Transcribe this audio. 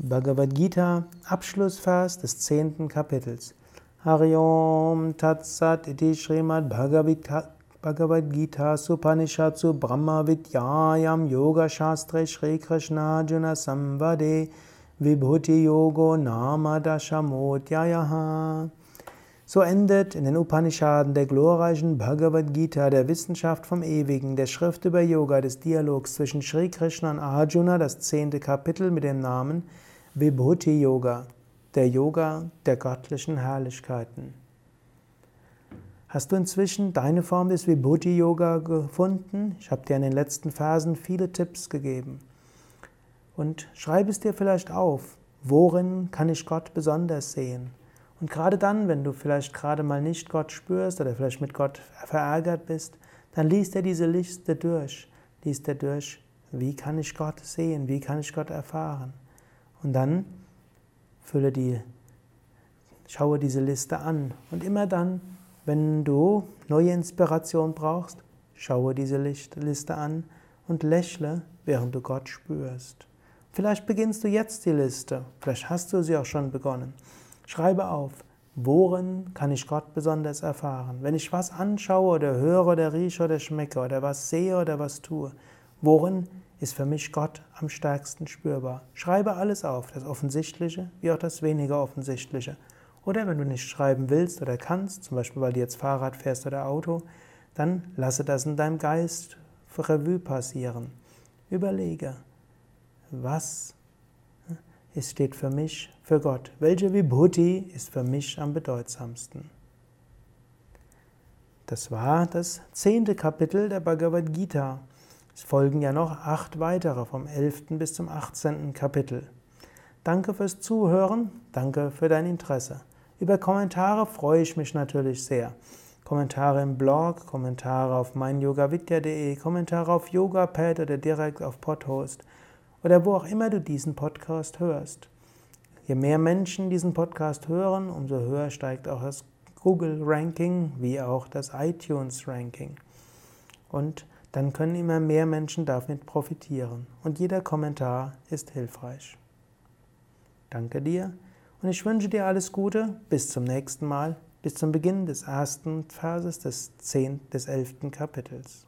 Bhagavad Gita, Abschlussvers des zehnten Kapitels. Hariom Tatsat iti Srimad Bhagavad Gita Supanishatsu Brahma Vidyayam Yoga Shastre Shri Krishna Juna Samvade Vibhuti Yogo Nama Dashamodhyayaha. So endet in den Upanishaden der glorreichen Bhagavad Gita, der Wissenschaft vom Ewigen, der Schrift über Yoga, des Dialogs zwischen Sri Krishna und Arjuna, das zehnte Kapitel mit dem Namen Vibhuti Yoga, der Yoga der göttlichen Herrlichkeiten. Hast du inzwischen deine Form des Vibhuti Yoga gefunden? Ich habe dir in den letzten Versen viele Tipps gegeben. Und schreib es dir vielleicht auf. Worin kann ich Gott besonders sehen? Und gerade dann, wenn du vielleicht gerade mal nicht Gott spürst oder vielleicht mit Gott verärgert bist, dann liest er diese Liste durch. Liest er durch, wie kann ich Gott sehen, wie kann ich Gott erfahren. Und dann fülle die, schaue diese Liste an. Und immer dann, wenn du neue Inspiration brauchst, schaue diese Liste an und lächle, während du Gott spürst. Vielleicht beginnst du jetzt die Liste, vielleicht hast du sie auch schon begonnen. Schreibe auf, worin kann ich Gott besonders erfahren? Wenn ich was anschaue oder höre oder rieche oder schmecke oder was sehe oder was tue, worin ist für mich Gott am stärksten spürbar? Schreibe alles auf, das Offensichtliche wie auch das weniger Offensichtliche. Oder wenn du nicht schreiben willst oder kannst, zum Beispiel weil du jetzt Fahrrad fährst oder Auto, dann lasse das in deinem Geist Revue passieren. Überlege, was es steht für mich für Gott. Welche Vibhuti ist für mich am bedeutsamsten? Das war das zehnte Kapitel der Bhagavad Gita. Es folgen ja noch acht weitere vom elften bis zum achtzehnten Kapitel. Danke fürs Zuhören, danke für dein Interesse. Über Kommentare freue ich mich natürlich sehr. Kommentare im Blog, Kommentare auf meinyogavidya.de, Kommentare auf Yogapad oder direkt auf Podhost oder wo auch immer du diesen Podcast hörst. Je mehr Menschen diesen Podcast hören, umso höher steigt auch das Google-Ranking wie auch das iTunes-Ranking. Und dann können immer mehr Menschen damit profitieren. Und jeder Kommentar ist hilfreich. Danke dir und ich wünsche dir alles Gute. Bis zum nächsten Mal, bis zum Beginn des ersten Verses des, zehnten, des elften Kapitels.